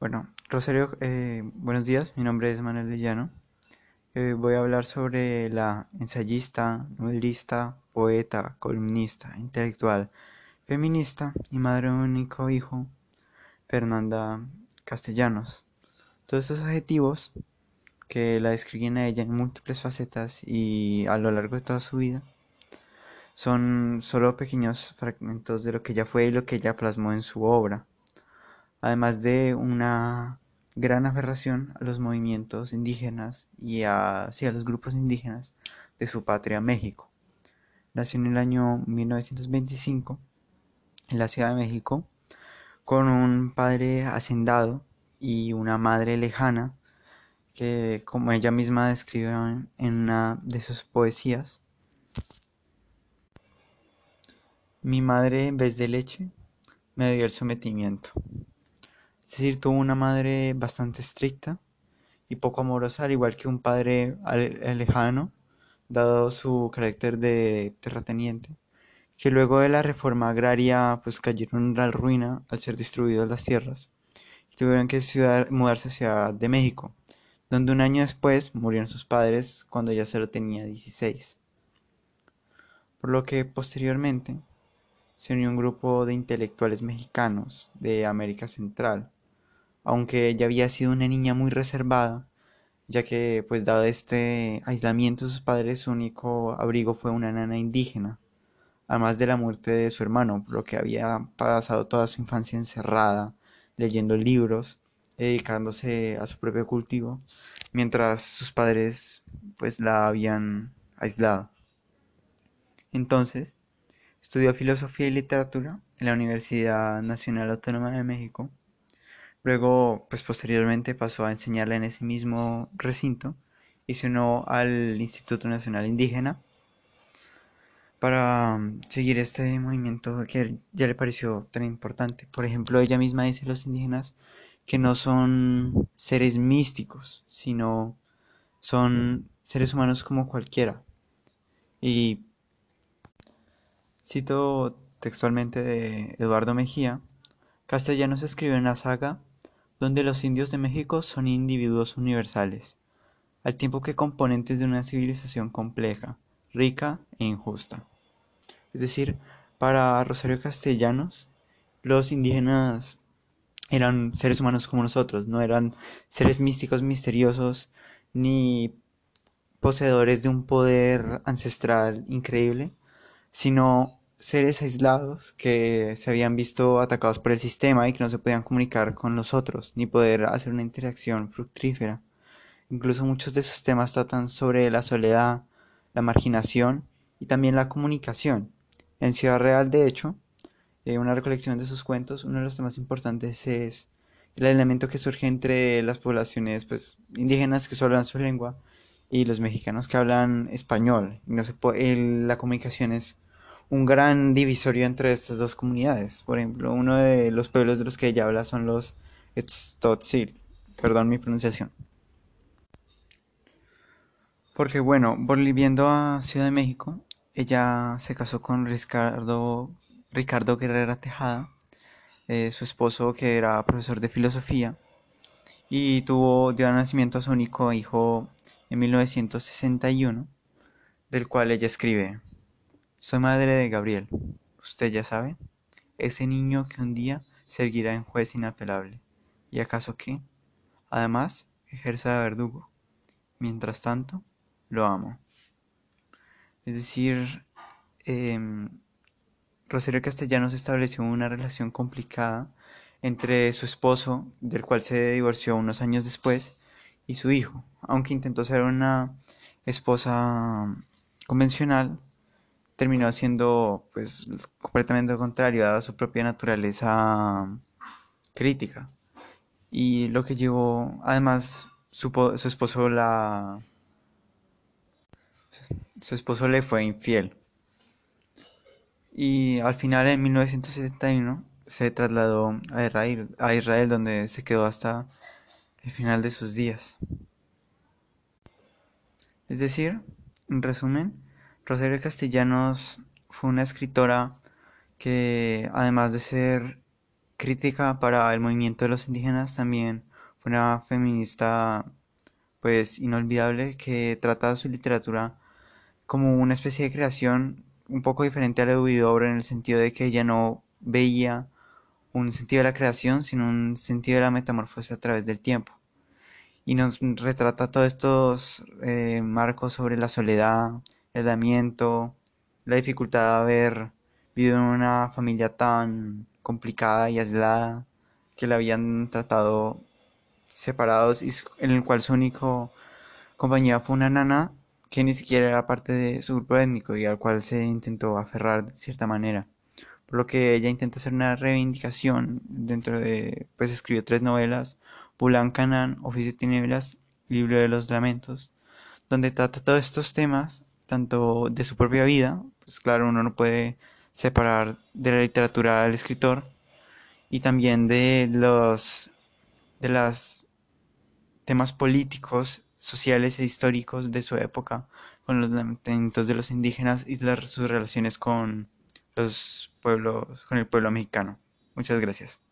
Bueno, Rosario, eh, buenos días, mi nombre es Manuel Villano. Eh, voy a hablar sobre la ensayista, novelista, poeta, columnista, intelectual, feminista y madre de un único hijo, Fernanda Castellanos. Todos estos adjetivos que la describen a ella en múltiples facetas y a lo largo de toda su vida son solo pequeños fragmentos de lo que ella fue y lo que ella plasmó en su obra además de una gran aferración a los movimientos indígenas y a, los grupos indígenas de su patria México. Nació en el año 1925 en la Ciudad de México con un padre hacendado y una madre lejana que como ella misma describe en una de sus poesías, mi madre en vez de leche me dio el sometimiento. Es decir, tuvo una madre bastante estricta y poco amorosa, al igual que un padre lejano, dado su carácter de terrateniente, que luego de la reforma agraria pues cayeron en la ruina al ser distribuidas las tierras y tuvieron que mudarse a Ciudad de México, donde un año después murieron sus padres cuando ya solo tenía 16. Por lo que posteriormente se unió un grupo de intelectuales mexicanos de América Central aunque ella había sido una niña muy reservada, ya que pues dado este aislamiento de sus padres su único abrigo fue una nana indígena, además de la muerte de su hermano, por lo que había pasado toda su infancia encerrada, leyendo libros, dedicándose a su propio cultivo, mientras sus padres pues la habían aislado. Entonces, estudió filosofía y literatura en la Universidad Nacional Autónoma de México Luego, pues posteriormente pasó a enseñarla en ese mismo recinto y se unió al Instituto Nacional Indígena para um, seguir este movimiento que ya le pareció tan importante. Por ejemplo, ella misma dice los indígenas que no son seres místicos, sino son seres humanos como cualquiera. Y cito textualmente de Eduardo Mejía, Castellanos escribe una saga donde los indios de México son individuos universales, al tiempo que componentes de una civilización compleja, rica e injusta. Es decir, para Rosario Castellanos, los indígenas eran seres humanos como nosotros, no eran seres místicos misteriosos ni poseedores de un poder ancestral increíble, sino seres aislados que se habían visto atacados por el sistema y que no se podían comunicar con los otros, ni poder hacer una interacción fructífera. Incluso muchos de esos temas tratan sobre la soledad, la marginación y también la comunicación. En Ciudad Real, de hecho, en una recolección de sus cuentos, uno de los temas importantes es el elemento que surge entre las poblaciones pues, indígenas que solo hablan su lengua y los mexicanos que hablan español. No se la comunicación es un gran divisorio entre estas dos comunidades. Por ejemplo, uno de los pueblos de los que ella habla son los Tzotzil, perdón mi pronunciación. Porque bueno, volviendo a Ciudad de México, ella se casó con Ricardo, Ricardo Guerrera Tejada, eh, su esposo que era profesor de filosofía, y tuvo, dio nacimiento a su único hijo en 1961, del cual ella escribe. Soy madre de Gabriel, usted ya sabe, ese niño que un día seguirá en juez inapelable. ¿Y acaso qué? Además, ejerce de verdugo. Mientras tanto, lo amo. Es decir, eh, Rosario Castellanos estableció una relación complicada entre su esposo, del cual se divorció unos años después, y su hijo, aunque intentó ser una esposa convencional, terminó siendo pues completamente contrario a su propia naturaleza crítica. Y lo que llevó, además, su, su esposo la... Su esposo le fue infiel. Y al final, en 1971, se trasladó a Israel, a Israel, donde se quedó hasta el final de sus días. Es decir, en resumen, Rosario Castellanos fue una escritora que, además de ser crítica para el movimiento de los indígenas, también fue una feminista pues inolvidable que trata su literatura como una especie de creación un poco diferente a la de Huidobro en el sentido de que ella no veía un sentido de la creación, sino un sentido de la metamorfosis a través del tiempo. Y nos retrata todos estos eh, marcos sobre la soledad, aislamiento, la dificultad de haber vivido en una familia tan complicada y aislada que la habían tratado separados y en el cual su único compañía fue una nana que ni siquiera era parte de su grupo étnico y al cual se intentó aferrar de cierta manera. Por lo que ella intenta hacer una reivindicación dentro de, pues escribió tres novelas, Bulan Canan, Oficio de Tinieblas Libro de los Lamentos, donde trata todos estos temas, tanto de su propia vida, pues claro, uno no puede separar de la literatura del escritor, y también de los de los temas políticos, sociales e históricos de su época, con los lamentos de los indígenas y sus relaciones con los pueblos, con el pueblo mexicano. Muchas gracias.